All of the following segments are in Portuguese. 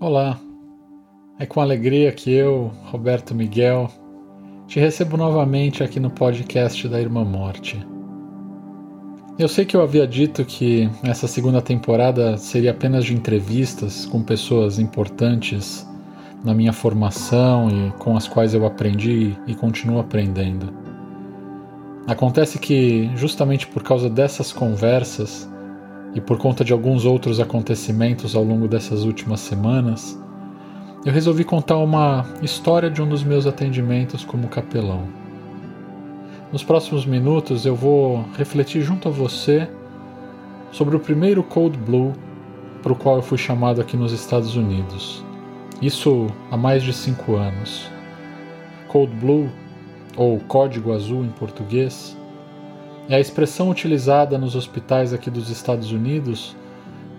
Olá, é com alegria que eu, Roberto Miguel, te recebo novamente aqui no podcast da Irmã Morte. Eu sei que eu havia dito que essa segunda temporada seria apenas de entrevistas com pessoas importantes na minha formação e com as quais eu aprendi e continuo aprendendo. Acontece que, justamente por causa dessas conversas, e por conta de alguns outros acontecimentos ao longo dessas últimas semanas, eu resolvi contar uma história de um dos meus atendimentos como capelão. Nos próximos minutos eu vou refletir junto a você sobre o primeiro Cold Blue para o qual eu fui chamado aqui nos Estados Unidos. Isso há mais de cinco anos. Cold Blue, ou Código Azul em português, é a expressão utilizada nos hospitais aqui dos Estados Unidos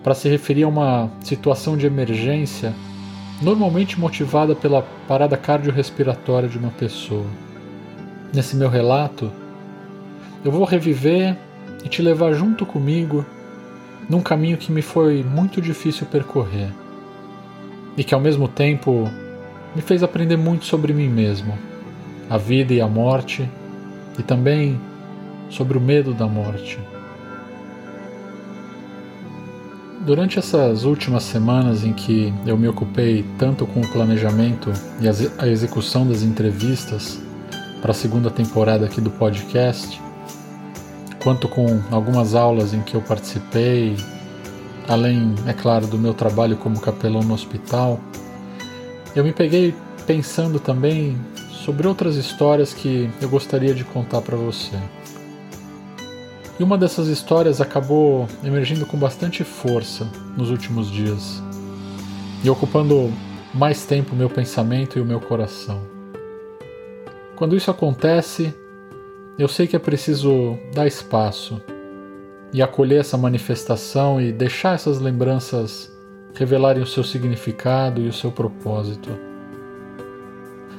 para se referir a uma situação de emergência normalmente motivada pela parada cardiorrespiratória de uma pessoa. Nesse meu relato, eu vou reviver e te levar junto comigo num caminho que me foi muito difícil percorrer e que ao mesmo tempo me fez aprender muito sobre mim mesmo, a vida e a morte, e também sobre o medo da morte. Durante essas últimas semanas em que eu me ocupei tanto com o planejamento e a execução das entrevistas para a segunda temporada aqui do podcast, quanto com algumas aulas em que eu participei, além, é claro, do meu trabalho como capelão no hospital, eu me peguei pensando também sobre outras histórias que eu gostaria de contar para você. E uma dessas histórias acabou emergindo com bastante força nos últimos dias e ocupando mais tempo o meu pensamento e o meu coração. Quando isso acontece, eu sei que é preciso dar espaço e acolher essa manifestação e deixar essas lembranças revelarem o seu significado e o seu propósito.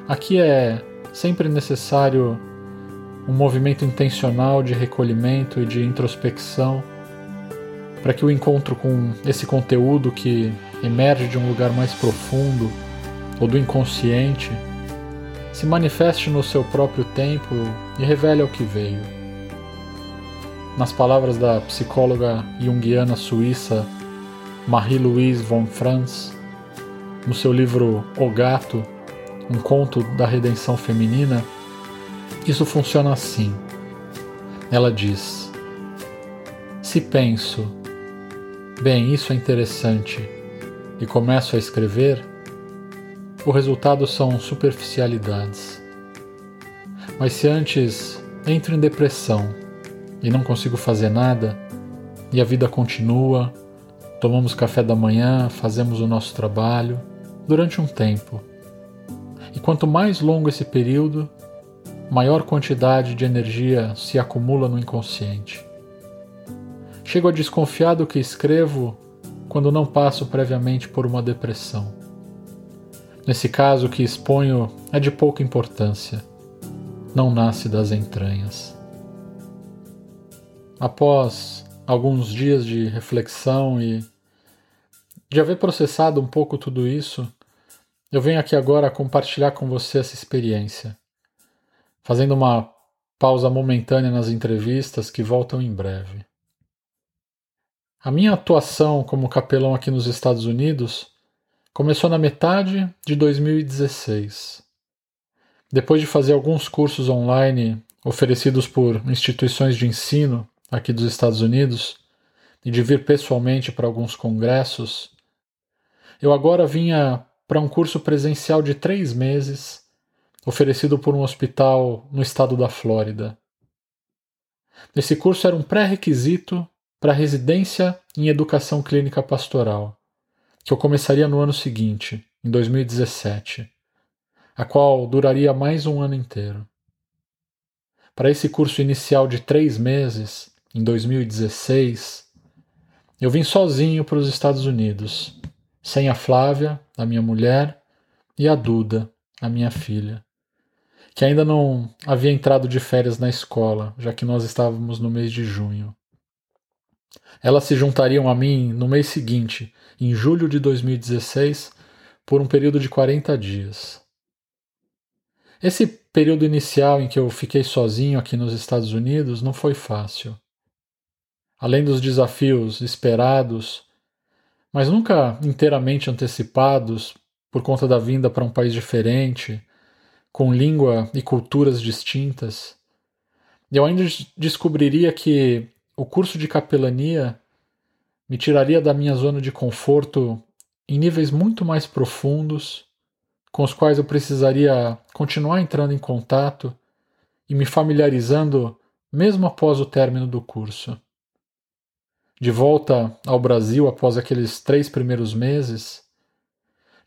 Aqui é sempre necessário um movimento intencional de recolhimento e de introspecção, para que o encontro com esse conteúdo que emerge de um lugar mais profundo ou do inconsciente se manifeste no seu próprio tempo e revele ao que veio. Nas palavras da psicóloga junguiana suíça Marie-Louise von Franz, no seu livro O Gato, um conto da redenção feminina, isso funciona assim. Ela diz: Se penso, bem, isso é interessante, e começo a escrever, o resultado são superficialidades. Mas se antes entro em depressão e não consigo fazer nada, e a vida continua, tomamos café da manhã, fazemos o nosso trabalho, durante um tempo. E quanto mais longo esse período, maior quantidade de energia se acumula no inconsciente. Chego a desconfiar do que escrevo quando não passo previamente por uma depressão. Nesse caso, o que exponho é de pouca importância, não nasce das entranhas. Após alguns dias de reflexão e de haver processado um pouco tudo isso, eu venho aqui agora compartilhar com você essa experiência fazendo uma pausa momentânea nas entrevistas que voltam em breve. A minha atuação como capelão aqui nos Estados Unidos começou na metade de 2016. Depois de fazer alguns cursos online oferecidos por instituições de ensino aqui dos Estados Unidos e de vir pessoalmente para alguns congressos, eu agora vinha para um curso presencial de três meses oferecido por um hospital no estado da Flórida. Esse curso era um pré-requisito para residência em educação clínica pastoral, que eu começaria no ano seguinte, em 2017, a qual duraria mais um ano inteiro. Para esse curso inicial de três meses, em 2016, eu vim sozinho para os Estados Unidos, sem a Flávia, a minha mulher, e a Duda, a minha filha que ainda não havia entrado de férias na escola, já que nós estávamos no mês de junho. Elas se juntariam a mim no mês seguinte, em julho de 2016, por um período de 40 dias. Esse período inicial em que eu fiquei sozinho aqui nos Estados Unidos não foi fácil. Além dos desafios esperados, mas nunca inteiramente antecipados por conta da vinda para um país diferente, com língua e culturas distintas, eu ainda descobriria que o curso de capelania me tiraria da minha zona de conforto em níveis muito mais profundos com os quais eu precisaria continuar entrando em contato e me familiarizando mesmo após o término do curso. De volta ao Brasil após aqueles três primeiros meses,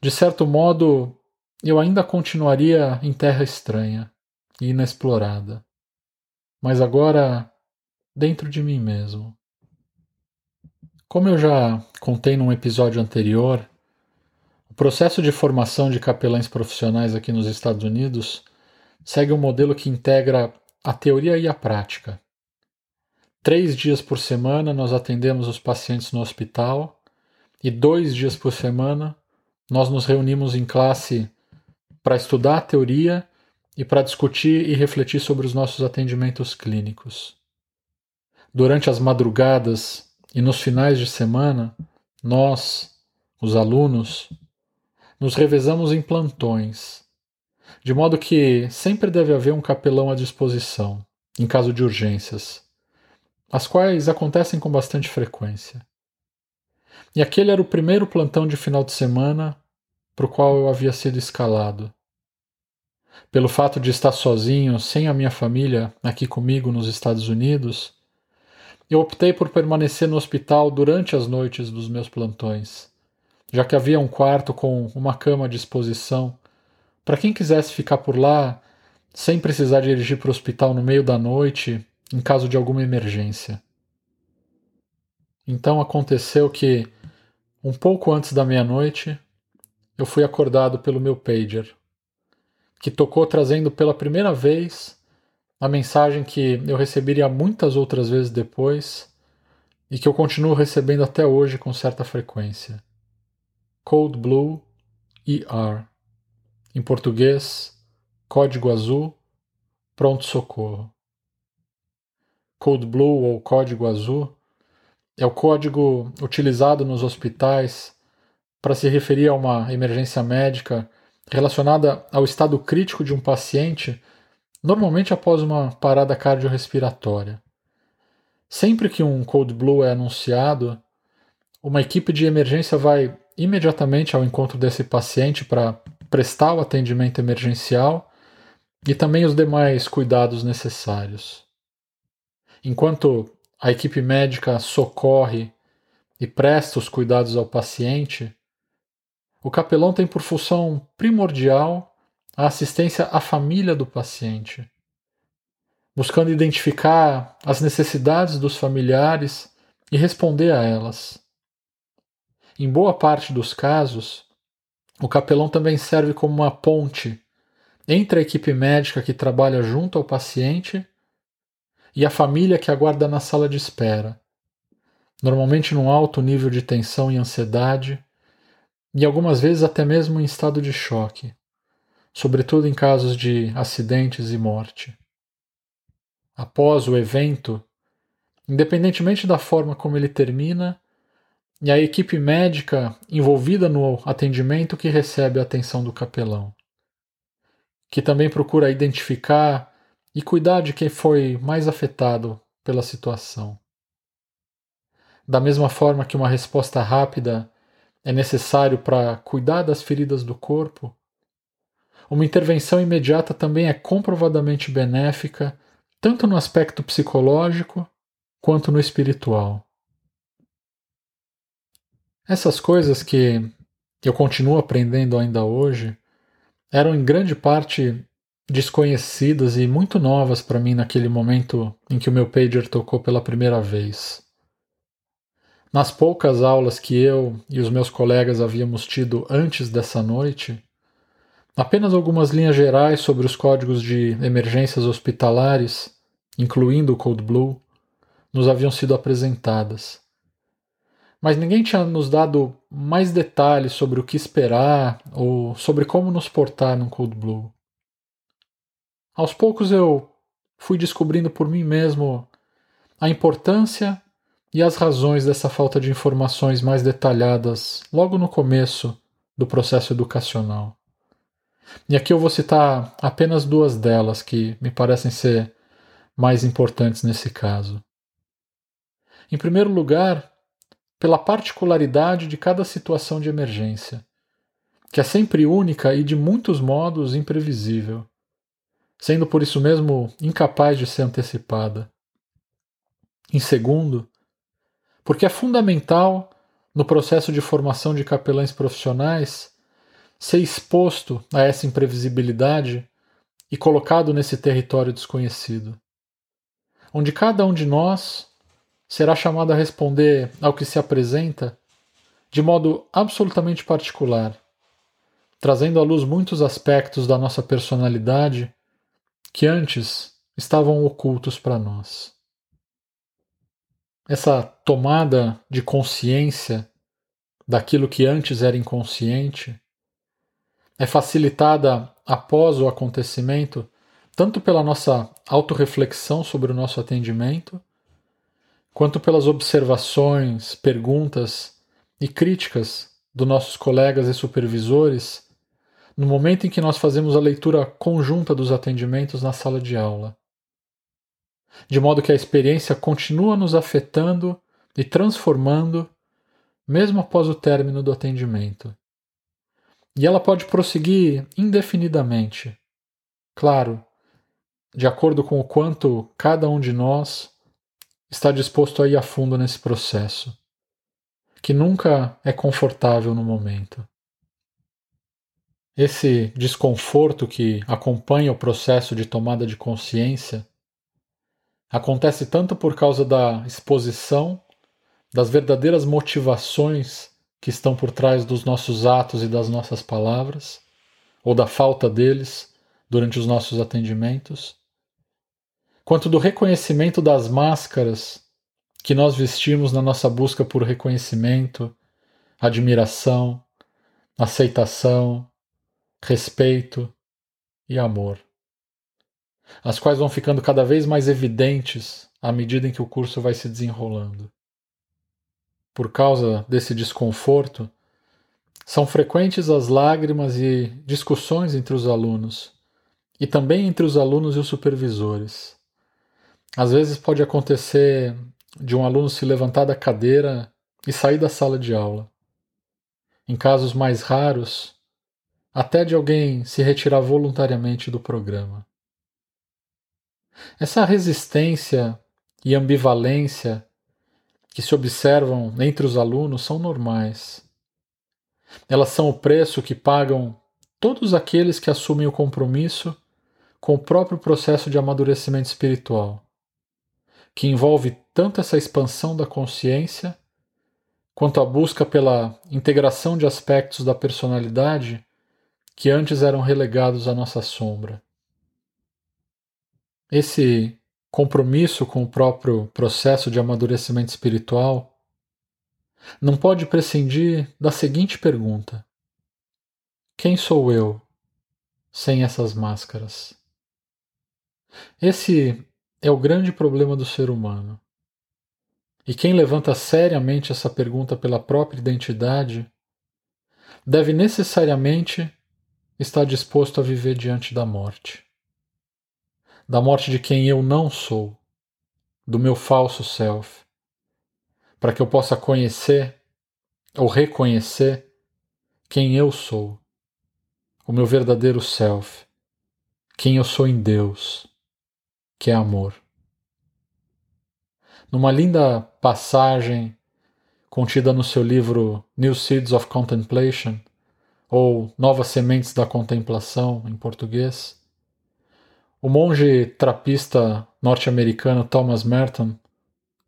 de certo modo eu ainda continuaria em terra estranha e inexplorada, mas agora dentro de mim mesmo. Como eu já contei num episódio anterior, o processo de formação de capelães profissionais aqui nos Estados Unidos segue um modelo que integra a teoria e a prática. Três dias por semana nós atendemos os pacientes no hospital e dois dias por semana nós nos reunimos em classe para estudar a teoria e para discutir e refletir sobre os nossos atendimentos clínicos. Durante as madrugadas e nos finais de semana, nós, os alunos, nos revezamos em plantões, de modo que sempre deve haver um capelão à disposição, em caso de urgências, as quais acontecem com bastante frequência. E aquele era o primeiro plantão de final de semana para o qual eu havia sido escalado. Pelo fato de estar sozinho, sem a minha família aqui comigo nos Estados Unidos, eu optei por permanecer no hospital durante as noites dos meus plantões já que havia um quarto com uma cama à disposição para quem quisesse ficar por lá sem precisar dirigir para o hospital no meio da noite em caso de alguma emergência. Então aconteceu que, um pouco antes da meia-noite, eu fui acordado pelo meu pager, que tocou trazendo pela primeira vez a mensagem que eu receberia muitas outras vezes depois e que eu continuo recebendo até hoje com certa frequência. Code Blue ER. Em português, Código Azul, Pronto Socorro. Code Blue ou Código Azul é o código utilizado nos hospitais para se referir a uma emergência médica relacionada ao estado crítico de um paciente, normalmente após uma parada cardiorrespiratória. Sempre que um Code Blue é anunciado, uma equipe de emergência vai imediatamente ao encontro desse paciente para prestar o atendimento emergencial e também os demais cuidados necessários. Enquanto a equipe médica socorre e presta os cuidados ao paciente, o capelão tem por função primordial a assistência à família do paciente, buscando identificar as necessidades dos familiares e responder a elas. Em boa parte dos casos, o capelão também serve como uma ponte entre a equipe médica que trabalha junto ao paciente e a família que aguarda na sala de espera, normalmente num alto nível de tensão e ansiedade, e algumas vezes até mesmo em estado de choque, sobretudo em casos de acidentes e morte. Após o evento, independentemente da forma como ele termina, e a equipe médica envolvida no atendimento que recebe a atenção do capelão, que também procura identificar e cuidar de quem foi mais afetado pela situação. Da mesma forma que uma resposta rápida é necessário para cuidar das feridas do corpo, uma intervenção imediata também é comprovadamente benéfica, tanto no aspecto psicológico quanto no espiritual. Essas coisas que eu continuo aprendendo ainda hoje eram em grande parte desconhecidas e muito novas para mim naquele momento em que o meu pager tocou pela primeira vez. Nas poucas aulas que eu e os meus colegas havíamos tido antes dessa noite, apenas algumas linhas gerais sobre os códigos de emergências hospitalares, incluindo o Code Blue, nos haviam sido apresentadas mas ninguém tinha nos dado mais detalhes sobre o que esperar ou sobre como nos portar num Cold Blue. Aos poucos eu fui descobrindo por mim mesmo a importância e as razões dessa falta de informações mais detalhadas logo no começo do processo educacional. E aqui eu vou citar apenas duas delas que me parecem ser mais importantes nesse caso. Em primeiro lugar, pela particularidade de cada situação de emergência, que é sempre única e de muitos modos imprevisível, sendo por isso mesmo incapaz de ser antecipada. Em segundo, porque é fundamental no processo de formação de capelães profissionais ser exposto a essa imprevisibilidade e colocado nesse território desconhecido, onde cada um de nós será chamado a responder ao que se apresenta de modo absolutamente particular, trazendo à luz muitos aspectos da nossa personalidade que antes estavam ocultos para nós essa tomada de consciência daquilo que antes era inconsciente é facilitada após o acontecimento tanto pela nossa autorreflexão sobre o nosso atendimento, quanto pelas observações, perguntas e críticas dos nossos colegas e supervisores no momento em que nós fazemos a leitura conjunta dos atendimentos na sala de aula de modo que a experiência continua nos afetando e transformando, mesmo após o término do atendimento. E ela pode prosseguir indefinidamente. Claro, de acordo com o quanto cada um de nós está disposto a ir a fundo nesse processo, que nunca é confortável no momento. Esse desconforto que acompanha o processo de tomada de consciência acontece tanto por causa da exposição, das verdadeiras motivações que estão por trás dos nossos atos e das nossas palavras, ou da falta deles durante os nossos atendimentos, quanto do reconhecimento das máscaras que nós vestimos na nossa busca por reconhecimento, admiração, aceitação, respeito e amor as quais vão ficando cada vez mais evidentes à medida em que o curso vai se desenrolando. Por causa desse desconforto, são frequentes as lágrimas e discussões entre os alunos, e também entre os alunos e os supervisores. Às vezes pode acontecer de um aluno se levantar da cadeira e sair da sala de aula. Em casos mais raros, até de alguém se retirar voluntariamente do programa. Essa resistência e ambivalência que se observam entre os alunos são normais. Elas são o preço que pagam todos aqueles que assumem o compromisso com o próprio processo de amadurecimento espiritual, que envolve tanto essa expansão da consciência quanto a busca pela integração de aspectos da personalidade que antes eram relegados à nossa sombra. Esse compromisso com o próprio processo de amadurecimento espiritual não pode prescindir da seguinte pergunta: Quem sou eu sem essas máscaras? Esse é o grande problema do ser humano. E quem levanta seriamente essa pergunta pela própria identidade deve necessariamente estar disposto a viver diante da morte da morte de quem eu não sou, do meu falso self, para que eu possa conhecer ou reconhecer quem eu sou, o meu verdadeiro self, quem eu sou em Deus, que é amor. Numa linda passagem contida no seu livro New Seeds of Contemplation, ou Novas Sementes da Contemplação em português, o monge trapista norte-americano Thomas Merton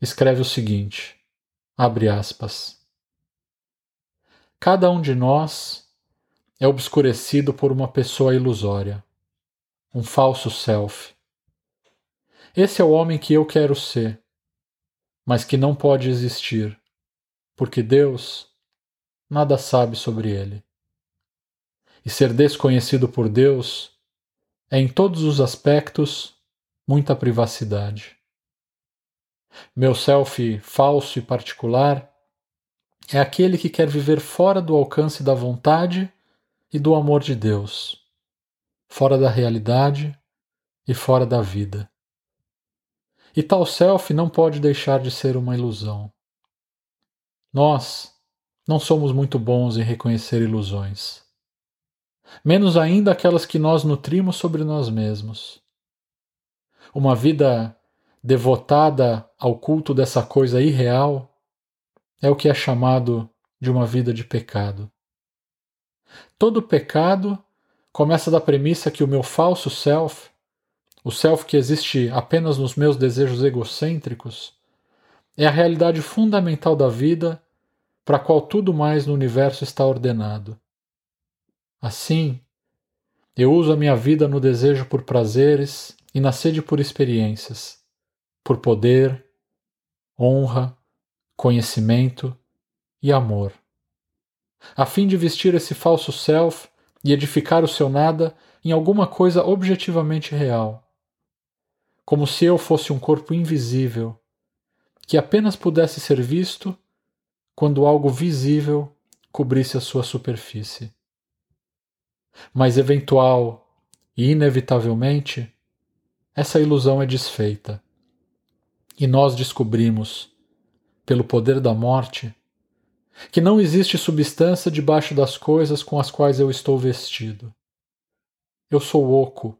escreve o seguinte: abre aspas. Cada um de nós é obscurecido por uma pessoa ilusória, um falso self. Esse é o homem que eu quero ser, mas que não pode existir, porque Deus nada sabe sobre ele. E ser desconhecido por Deus em todos os aspectos, muita privacidade. Meu self falso e particular é aquele que quer viver fora do alcance da vontade e do amor de Deus, fora da realidade e fora da vida. E tal self não pode deixar de ser uma ilusão. Nós não somos muito bons em reconhecer ilusões, menos ainda aquelas que nós nutrimos sobre nós mesmos. Uma vida devotada ao culto dessa coisa irreal é o que é chamado de uma vida de pecado. Todo pecado começa da premissa que o meu falso self, o self que existe apenas nos meus desejos egocêntricos, é a realidade fundamental da vida para a qual tudo mais no universo está ordenado. Assim, eu uso a minha vida no desejo por prazeres e na sede por experiências, por poder, honra, conhecimento e amor. A fim de vestir esse falso self e edificar o seu nada em alguma coisa objetivamente real. Como se eu fosse um corpo invisível, que apenas pudesse ser visto quando algo visível cobrisse a sua superfície. Mas eventual e inevitavelmente, essa ilusão é desfeita. E nós descobrimos pelo poder da morte, que não existe substância debaixo das coisas com as quais eu estou vestido. Eu sou oco,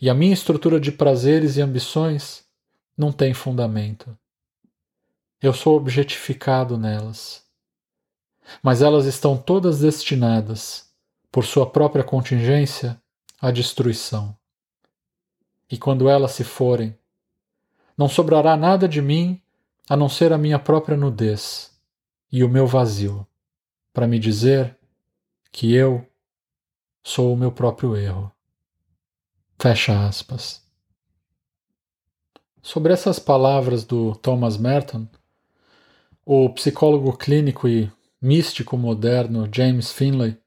e a minha estrutura de prazeres e ambições não tem fundamento. Eu sou objetificado nelas. Mas elas estão todas destinadas, por sua própria contingência, à destruição. E quando elas se forem, não sobrará nada de mim a não ser a minha própria nudez e o meu vazio, para me dizer que eu sou o meu próprio erro. Fecha aspas. Sobre essas palavras do Thomas Merton, o psicólogo clínico e místico moderno James Finlay,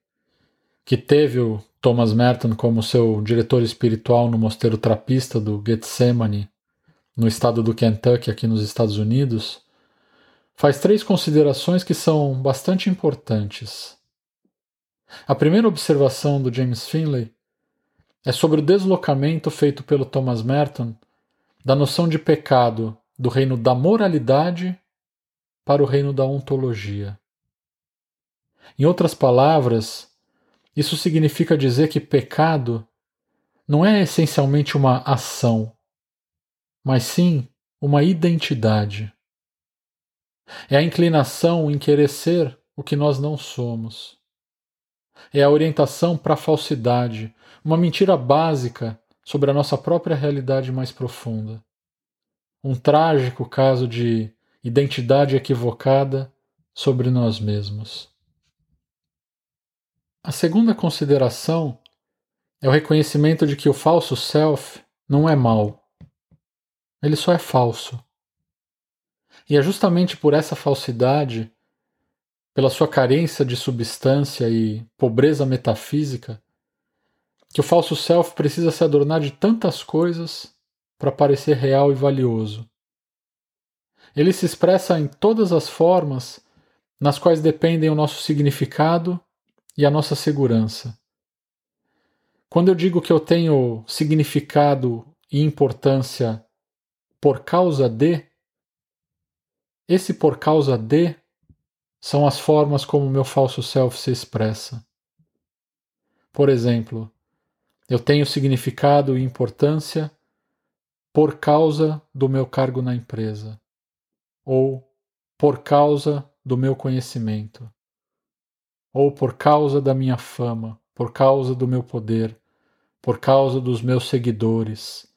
que teve o Thomas Merton como seu diretor espiritual no mosteiro trapista do Getsemane no estado do Kentucky, aqui nos Estados Unidos, faz três considerações que são bastante importantes. A primeira observação do James Finlay é sobre o deslocamento feito pelo Thomas Merton da noção de pecado do reino da moralidade para o reino da ontologia. Em outras palavras, isso significa dizer que pecado não é essencialmente uma ação, mas sim uma identidade. É a inclinação em querer ser o que nós não somos. É a orientação para a falsidade, uma mentira básica sobre a nossa própria realidade mais profunda. Um trágico caso de identidade equivocada sobre nós mesmos. A segunda consideração é o reconhecimento de que o falso self não é mal ele só é falso. E é justamente por essa falsidade, pela sua carência de substância e pobreza metafísica, que o falso self precisa se adornar de tantas coisas para parecer real e valioso. Ele se expressa em todas as formas nas quais dependem o nosso significado e a nossa segurança. Quando eu digo que eu tenho significado e importância por causa de. Esse por causa de são as formas como meu falso self se expressa. Por exemplo, eu tenho significado e importância por causa do meu cargo na empresa, ou por causa do meu conhecimento, ou por causa da minha fama, por causa do meu poder, por causa dos meus seguidores,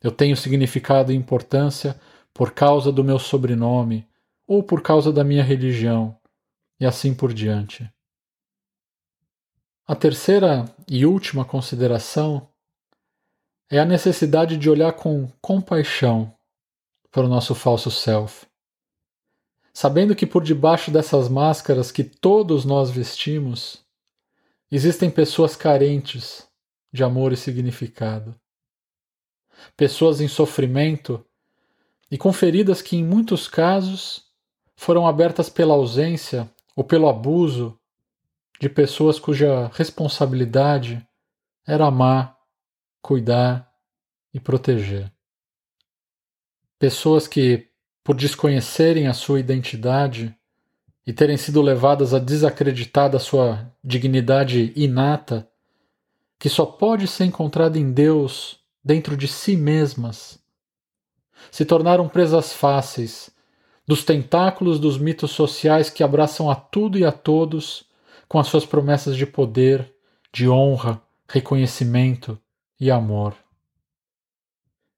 eu tenho significado e importância por causa do meu sobrenome ou por causa da minha religião, e assim por diante. A terceira e última consideração é a necessidade de olhar com compaixão para o nosso falso self. Sabendo que por debaixo dessas máscaras que todos nós vestimos, existem pessoas carentes de amor e significado. Pessoas em sofrimento e com feridas que, em muitos casos, foram abertas pela ausência ou pelo abuso de pessoas cuja responsabilidade era amar, cuidar e proteger. Pessoas que, por desconhecerem a sua identidade e terem sido levadas a desacreditar da sua dignidade inata, que só pode ser encontrada em Deus dentro de si mesmas, se tornaram presas fáceis dos tentáculos dos mitos sociais que abraçam a tudo e a todos com as suas promessas de poder, de honra, reconhecimento e amor.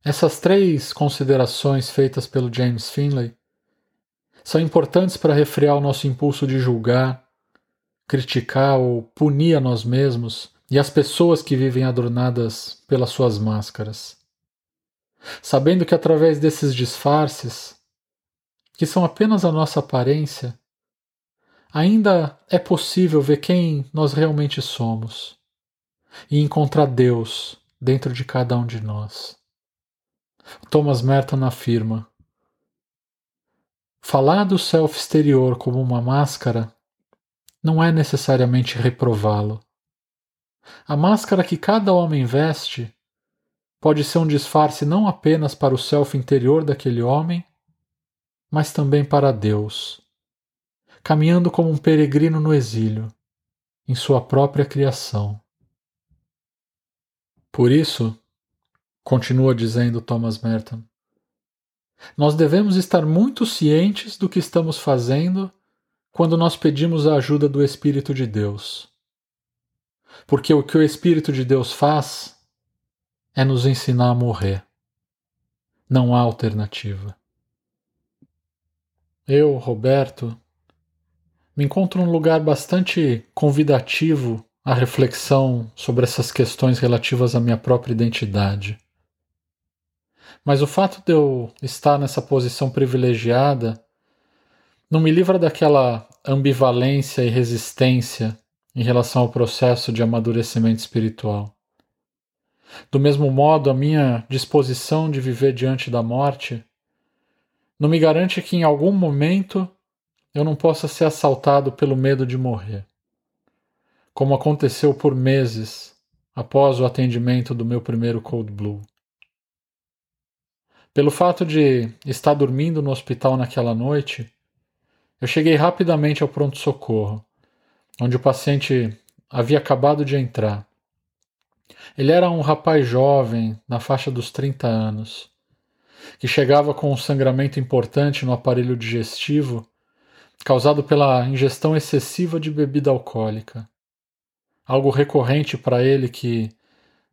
Essas três considerações feitas pelo James Finlay são importantes para refrear o nosso impulso de julgar, criticar ou punir a nós mesmos e as pessoas que vivem adornadas pelas suas máscaras. Sabendo que através desses disfarces, que são apenas a nossa aparência, ainda é possível ver quem nós realmente somos e encontrar Deus dentro de cada um de nós. Thomas Merton afirma: Falar do self exterior como uma máscara não é necessariamente reprová-lo. A máscara que cada homem veste pode ser um disfarce não apenas para o self interior daquele homem, mas também para Deus, caminhando como um peregrino no exílio, em sua própria criação. Por isso, continua dizendo Thomas Merton, nós devemos estar muito cientes do que estamos fazendo quando nós pedimos a ajuda do Espírito de Deus. Porque o que o Espírito de Deus faz é nos ensinar a morrer. Não há alternativa. Eu, Roberto, me encontro num lugar bastante convidativo à reflexão sobre essas questões relativas à minha própria identidade. Mas o fato de eu estar nessa posição privilegiada não me livra daquela ambivalência e resistência em relação ao processo de amadurecimento espiritual. Do mesmo modo, a minha disposição de viver diante da morte não me garante que em algum momento eu não possa ser assaltado pelo medo de morrer, como aconteceu por meses após o atendimento do meu primeiro Cold Blue. Pelo fato de estar dormindo no hospital naquela noite, eu cheguei rapidamente ao pronto-socorro, onde o paciente havia acabado de entrar. Ele era um rapaz jovem, na faixa dos 30 anos, que chegava com um sangramento importante no aparelho digestivo causado pela ingestão excessiva de bebida alcoólica. Algo recorrente para ele que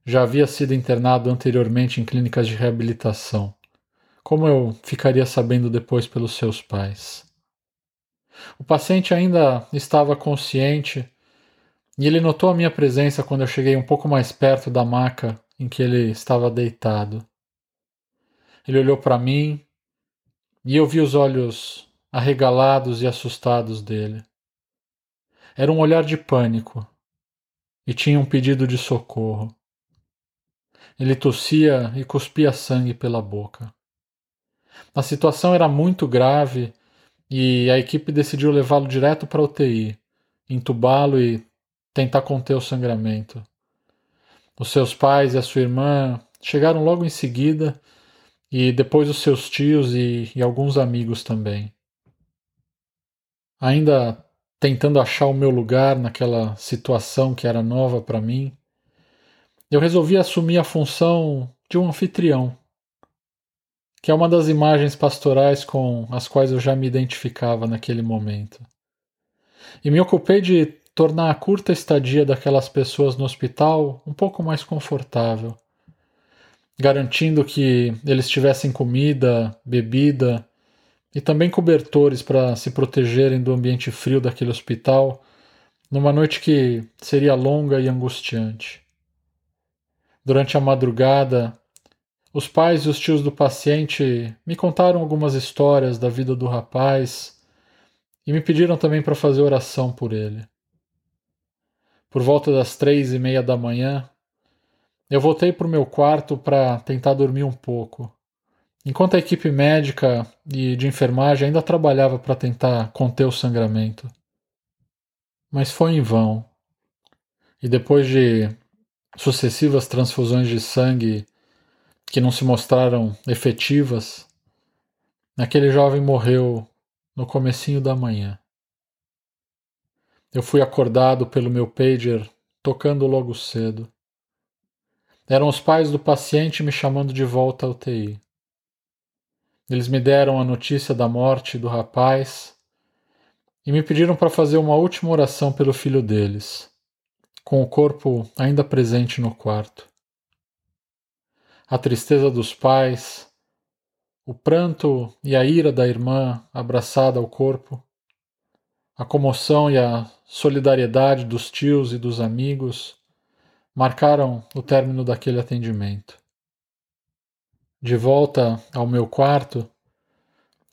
já havia sido internado anteriormente em clínicas de reabilitação, como eu ficaria sabendo depois pelos seus pais. O paciente ainda estava consciente e ele notou a minha presença quando eu cheguei um pouco mais perto da maca em que ele estava deitado. Ele olhou para mim e eu vi os olhos arregalados e assustados dele. Era um olhar de pânico e tinha um pedido de socorro. Ele tossia e cuspia sangue pela boca. A situação era muito grave e a equipe decidiu levá-lo direto para a UTI, entubá-lo e tentar conter o sangramento. Os seus pais e a sua irmã chegaram logo em seguida, e depois os seus tios e, e alguns amigos também. Ainda tentando achar o meu lugar naquela situação que era nova para mim, eu resolvi assumir a função de um anfitrião, que é uma das imagens pastorais com as quais eu já me identificava naquele momento. E me ocupei de tornar a curta estadia daquelas pessoas no hospital um pouco mais confortável, garantindo que eles tivessem comida, bebida e também cobertores para se protegerem do ambiente frio daquele hospital numa noite que seria longa e angustiante. Durante a madrugada, os pais e os tios do paciente me contaram algumas histórias da vida do rapaz e me pediram também para fazer oração por ele. Por volta das três e meia da manhã, eu voltei para o meu quarto para tentar dormir um pouco, enquanto a equipe médica e de enfermagem ainda trabalhava para tentar conter o sangramento. Mas foi em vão. E depois de sucessivas transfusões de sangue que não se mostraram efetivas, aquele jovem morreu no comecinho da manhã. Eu fui acordado pelo meu pager tocando logo cedo. Eram os pais do paciente me chamando de volta à UTI. Eles me deram a notícia da morte do rapaz e me pediram para fazer uma última oração pelo filho deles com o corpo ainda presente no quarto. A tristeza dos pais, o pranto e a ira da irmã abraçada ao corpo, a comoção e a solidariedade dos tios e dos amigos marcaram o término daquele atendimento. De volta ao meu quarto,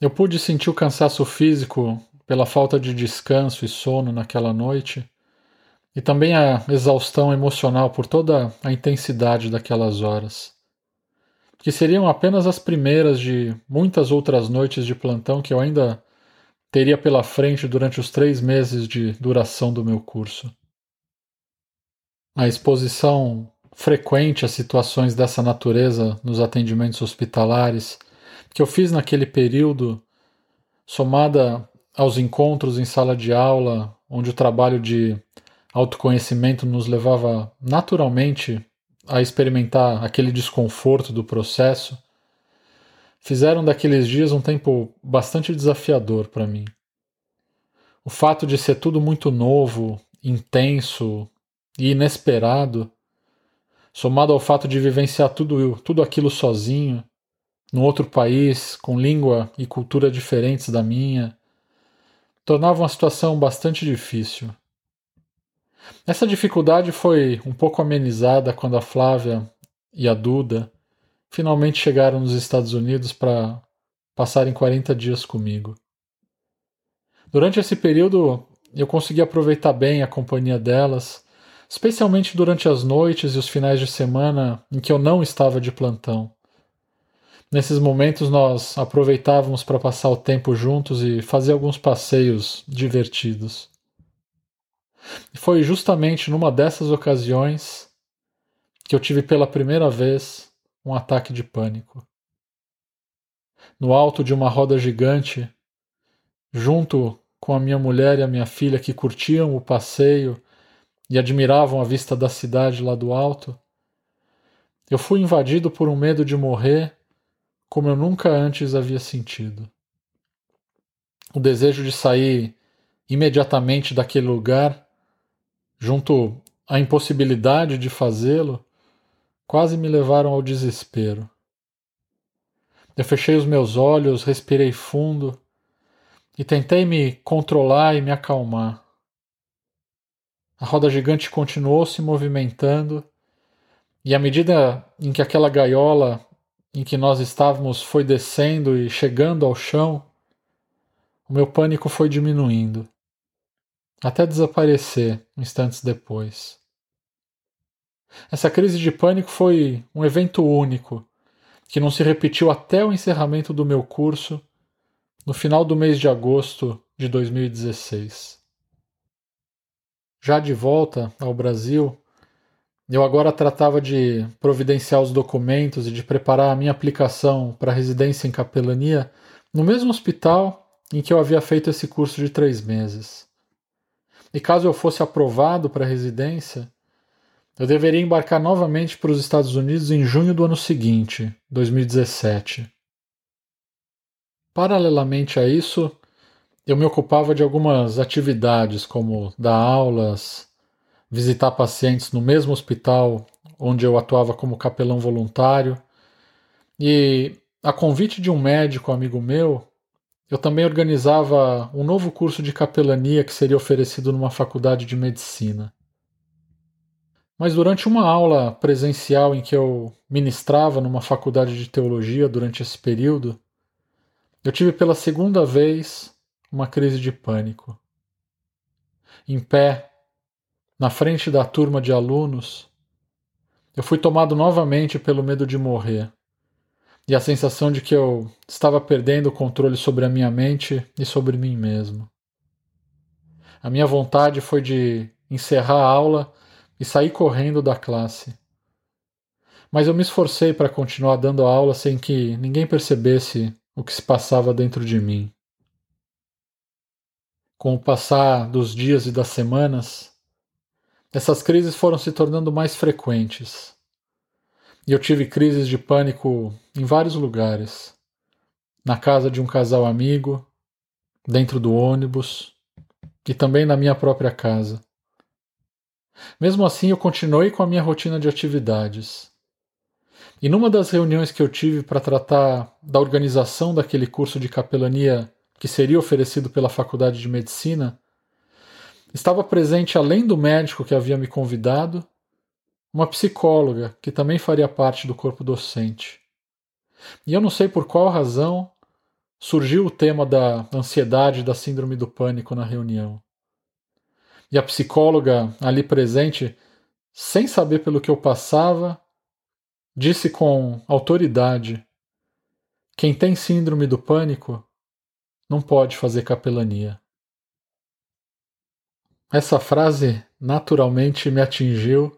eu pude sentir o cansaço físico pela falta de descanso e sono naquela noite e também a exaustão emocional por toda a intensidade daquelas horas, que seriam apenas as primeiras de muitas outras noites de plantão que eu ainda teria pela frente durante os três meses de duração do meu curso. A exposição frequente a situações dessa natureza nos atendimentos hospitalares que eu fiz naquele período, somada aos encontros em sala de aula, onde o trabalho de autoconhecimento nos levava naturalmente a experimentar aquele desconforto do processo, fizeram daqueles dias um tempo bastante desafiador para mim. O fato de ser tudo muito novo, intenso e inesperado, somado ao fato de vivenciar tudo, tudo aquilo sozinho, num outro país, com língua e cultura diferentes da minha, tornava uma situação bastante difícil. Essa dificuldade foi um pouco amenizada quando a Flávia e a Duda finalmente chegaram nos Estados Unidos para passarem 40 dias comigo. Durante esse período, eu consegui aproveitar bem a companhia delas, especialmente durante as noites e os finais de semana em que eu não estava de plantão. Nesses momentos, nós aproveitávamos para passar o tempo juntos e fazer alguns passeios divertidos. E foi justamente numa dessas ocasiões que eu tive pela primeira vez um ataque de pânico. No alto de uma roda gigante, junto com a minha mulher e a minha filha que curtiam o passeio e admiravam a vista da cidade lá do alto, eu fui invadido por um medo de morrer como eu nunca antes havia sentido. O desejo de sair imediatamente daquele lugar junto à impossibilidade de fazê-lo, quase me levaram ao desespero. Eu fechei os meus olhos, respirei fundo e tentei me controlar e me acalmar. A roda gigante continuou se movimentando, e à medida em que aquela gaiola em que nós estávamos foi descendo e chegando ao chão, o meu pânico foi diminuindo até desaparecer instantes depois. Essa crise de pânico foi um evento único, que não se repetiu até o encerramento do meu curso no final do mês de agosto de 2016. Já de volta ao Brasil, eu agora tratava de providenciar os documentos e de preparar a minha aplicação para residência em capelania no mesmo hospital em que eu havia feito esse curso de três meses. E caso eu fosse aprovado para residência, eu deveria embarcar novamente para os Estados Unidos em junho do ano seguinte, 2017. Paralelamente a isso, eu me ocupava de algumas atividades, como dar aulas, visitar pacientes no mesmo hospital onde eu atuava como capelão voluntário. E, a convite de um médico amigo meu, eu também organizava um novo curso de capelania que seria oferecido numa faculdade de medicina. Mas durante uma aula presencial em que eu ministrava numa faculdade de teologia durante esse período, eu tive pela segunda vez uma crise de pânico. Em pé, na frente da turma de alunos, eu fui tomado novamente pelo medo de morrer e a sensação de que eu estava perdendo o controle sobre a minha mente e sobre mim mesmo. A minha vontade foi de encerrar a aula e sair correndo da classe. Mas eu me esforcei para continuar dando a aula sem que ninguém percebesse o que se passava dentro de mim. Com o passar dos dias e das semanas, essas crises foram se tornando mais frequentes. E eu tive crises de pânico em vários lugares. Na casa de um casal amigo, dentro do ônibus e também na minha própria casa. Mesmo assim, eu continuei com a minha rotina de atividades. E numa das reuniões que eu tive para tratar da organização daquele curso de capelania que seria oferecido pela Faculdade de Medicina, estava presente, além do médico que havia me convidado, uma psicóloga que também faria parte do corpo docente. E eu não sei por qual razão surgiu o tema da ansiedade da síndrome do pânico na reunião. E a psicóloga ali presente, sem saber pelo que eu passava, disse com autoridade: quem tem síndrome do pânico não pode fazer capelania. Essa frase naturalmente me atingiu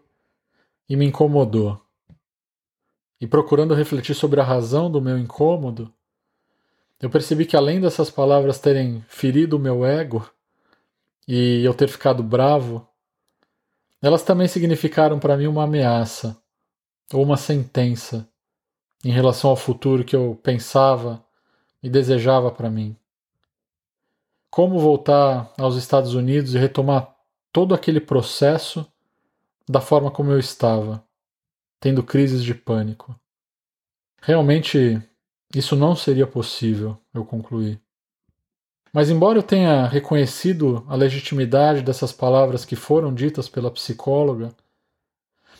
e me incomodou. E procurando refletir sobre a razão do meu incômodo, eu percebi que além dessas palavras terem ferido o meu ego e eu ter ficado bravo, elas também significaram para mim uma ameaça ou uma sentença em relação ao futuro que eu pensava e desejava para mim. Como voltar aos Estados Unidos e retomar todo aquele processo da forma como eu estava, tendo crises de pânico. Realmente, isso não seria possível, eu concluí. Mas, embora eu tenha reconhecido a legitimidade dessas palavras que foram ditas pela psicóloga,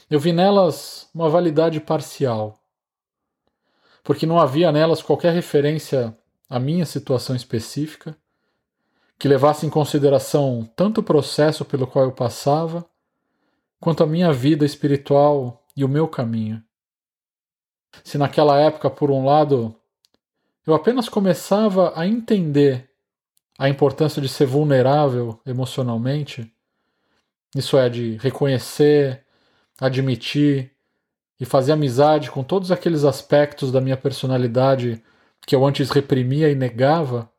eu vi nelas uma validade parcial, porque não havia nelas qualquer referência à minha situação específica que levasse em consideração tanto o processo pelo qual eu passava, quanto a minha vida espiritual e o meu caminho. Se naquela época, por um lado, eu apenas começava a entender a importância de ser vulnerável emocionalmente, isso é, de reconhecer, admitir e fazer amizade com todos aqueles aspectos da minha personalidade que eu antes reprimia e negava.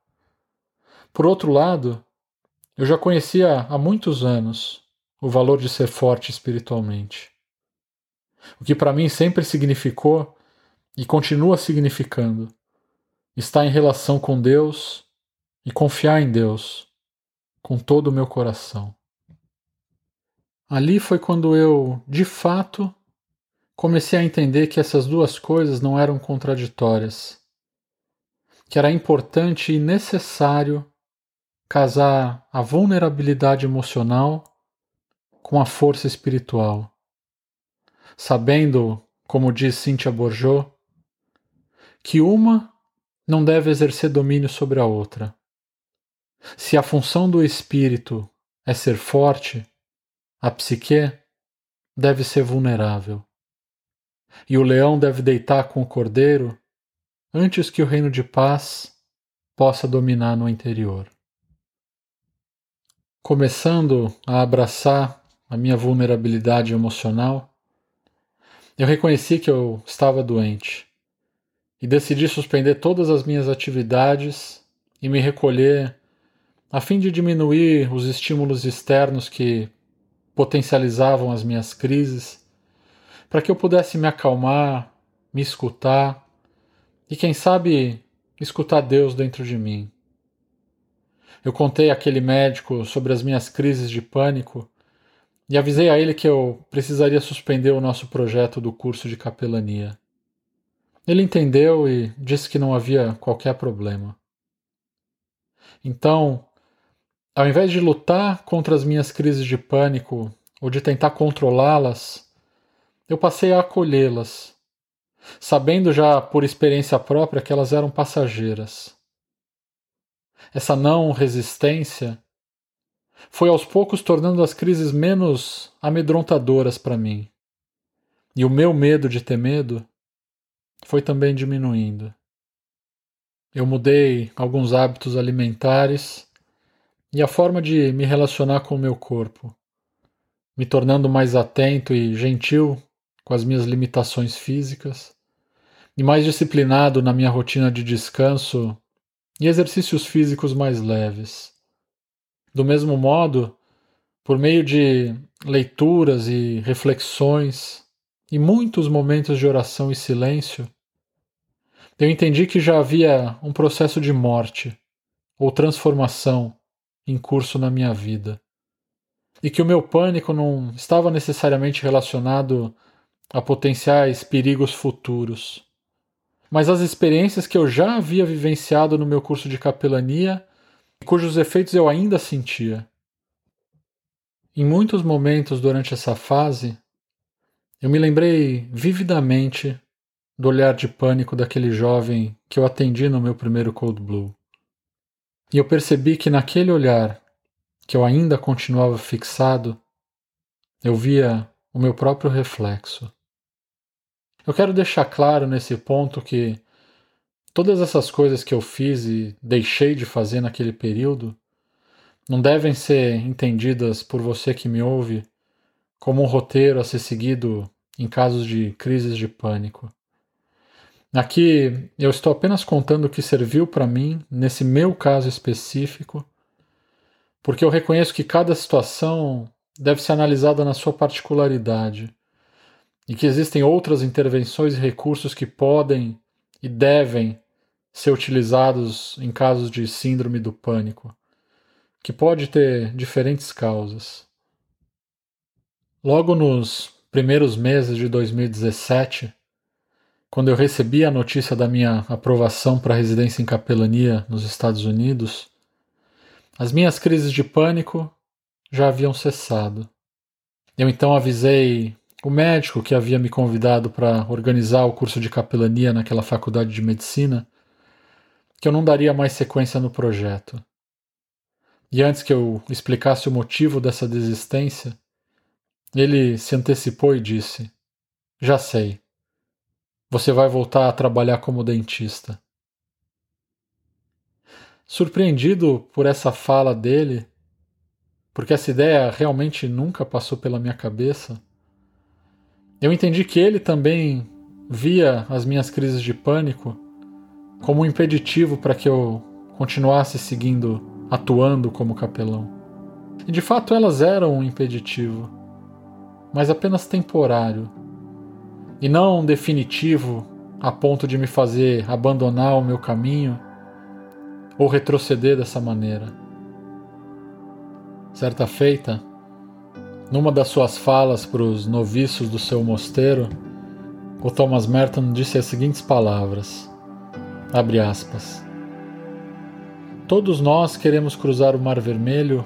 Por outro lado, eu já conhecia há muitos anos o valor de ser forte espiritualmente. O que para mim sempre significou e continua significando estar em relação com Deus e confiar em Deus com todo o meu coração. Ali foi quando eu, de fato, comecei a entender que essas duas coisas não eram contraditórias, que era importante e necessário casar a vulnerabilidade emocional com a força espiritual, sabendo, como diz Cynthia Bourgeot, que uma não deve exercer domínio sobre a outra. Se a função do espírito é ser forte, a psique deve ser vulnerável. E o leão deve deitar com o cordeiro antes que o reino de paz possa dominar no interior. Começando a abraçar a minha vulnerabilidade emocional, eu reconheci que eu estava doente e decidi suspender todas as minhas atividades e me recolher a fim de diminuir os estímulos externos que potencializavam as minhas crises, para que eu pudesse me acalmar, me escutar e, quem sabe, escutar Deus dentro de mim. Eu contei àquele médico sobre as minhas crises de pânico e avisei a ele que eu precisaria suspender o nosso projeto do curso de capelania. Ele entendeu e disse que não havia qualquer problema. Então, ao invés de lutar contra as minhas crises de pânico ou de tentar controlá-las, eu passei a acolhê-las, sabendo já por experiência própria que elas eram passageiras. essa não resistência, foi aos poucos tornando as crises menos amedrontadoras para mim. E o meu medo de ter medo foi também diminuindo. Eu mudei alguns hábitos alimentares e a forma de me relacionar com o meu corpo, me tornando mais atento e gentil com as minhas limitações físicas e mais disciplinado na minha rotina de descanso e exercícios físicos mais leves. Do mesmo modo, por meio de leituras e reflexões e muitos momentos de oração e silêncio, eu entendi que já havia um processo de morte ou transformação em curso na minha vida. E que o meu pânico não estava necessariamente relacionado a potenciais perigos futuros, mas as experiências que eu já havia vivenciado no meu curso de capelania, cujos efeitos eu ainda sentia. Em muitos momentos durante essa fase, eu me lembrei vividamente do olhar de pânico daquele jovem que eu atendi no meu primeiro Cold Blue. E eu percebi que naquele olhar, que eu ainda continuava fixado, eu via o meu próprio reflexo. Eu quero deixar claro nesse ponto que todas essas coisas que eu fiz e deixei de fazer naquele período não devem ser entendidas por você que me ouve como um roteiro a ser seguido em casos de crises de pânico. Aqui eu estou apenas contando o que serviu para mim nesse meu caso específico, porque eu reconheço que cada situação deve ser analisada na sua particularidade e que existem outras intervenções e recursos que podem e devem ser utilizados em casos de síndrome do pânico, que pode ter diferentes causas. Logo nos primeiros meses de 2017, quando eu recebi a notícia da minha aprovação para residência em capelania nos Estados Unidos, as minhas crises de pânico já haviam cessado. Eu então avisei o médico que havia me convidado para organizar o curso de capelania naquela faculdade de medicina, que eu não daria mais sequência no projeto. E antes que eu explicasse o motivo dessa desistência, ele se antecipou e disse: Já sei. Você vai voltar a trabalhar como dentista. Surpreendido por essa fala dele, porque essa ideia realmente nunca passou pela minha cabeça, eu entendi que ele também via as minhas crises de pânico como um impeditivo para que eu continuasse seguindo atuando como capelão. E de fato elas eram um impeditivo, mas apenas temporário, e não definitivo a ponto de me fazer abandonar o meu caminho ou retroceder dessa maneira. Certa feita, numa das suas falas para os noviços do seu mosteiro, o Thomas Merton disse as seguintes palavras: abre aspas. Todos nós queremos cruzar o Mar Vermelho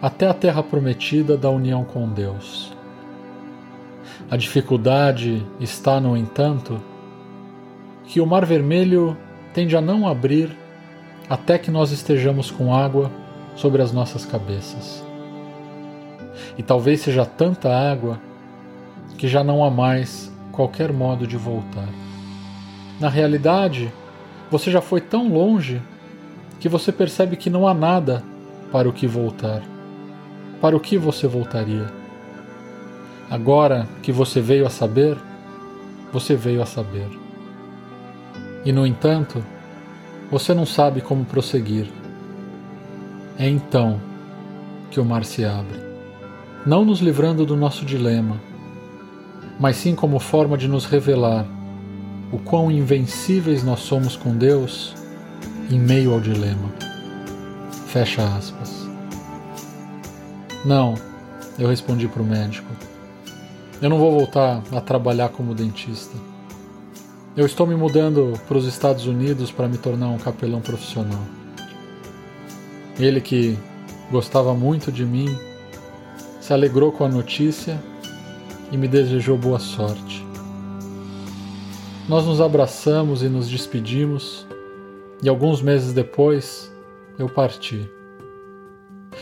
até a terra prometida da união com Deus. A dificuldade está, no entanto, que o Mar Vermelho tende a não abrir até que nós estejamos com água sobre as nossas cabeças. E talvez seja tanta água que já não há mais qualquer modo de voltar. Na realidade, você já foi tão longe que você percebe que não há nada para o que voltar. Para o que você voltaria? Agora que você veio a saber, você veio a saber. E no entanto, você não sabe como prosseguir. É então que o mar se abre não nos livrando do nosso dilema, mas sim como forma de nos revelar o quão invencíveis nós somos com Deus em meio ao dilema. Fecha aspas. Não, eu respondi para o médico. Eu não vou voltar a trabalhar como dentista. Eu estou me mudando para os Estados Unidos para me tornar um capelão profissional. Ele que gostava muito de mim se alegrou com a notícia e me desejou boa sorte. Nós nos abraçamos e nos despedimos, e alguns meses depois, eu parti,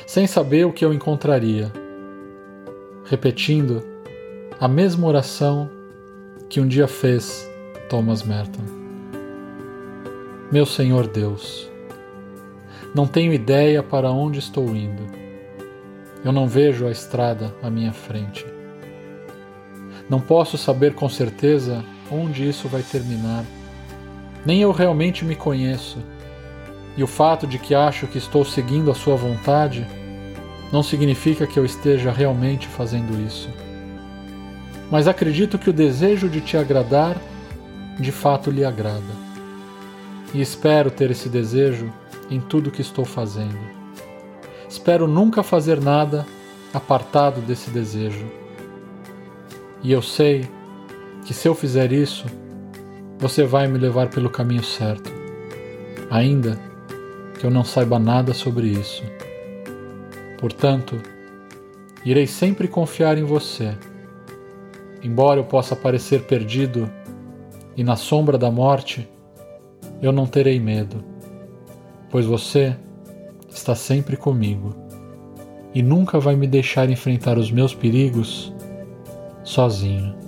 sem saber o que eu encontraria, repetindo a mesma oração que um dia fez Thomas Merton. Meu Senhor Deus, não tenho ideia para onde estou indo. Eu não vejo a estrada à minha frente. Não posso saber com certeza onde isso vai terminar. Nem eu realmente me conheço. E o fato de que acho que estou seguindo a Sua vontade não significa que eu esteja realmente fazendo isso. Mas acredito que o desejo de te agradar de fato lhe agrada. E espero ter esse desejo em tudo que estou fazendo. Espero nunca fazer nada apartado desse desejo. E eu sei que se eu fizer isso, você vai me levar pelo caminho certo, ainda que eu não saiba nada sobre isso. Portanto, irei sempre confiar em você. Embora eu possa parecer perdido e na sombra da morte, eu não terei medo, pois você está sempre comigo e nunca vai me deixar enfrentar os meus perigos sozinho.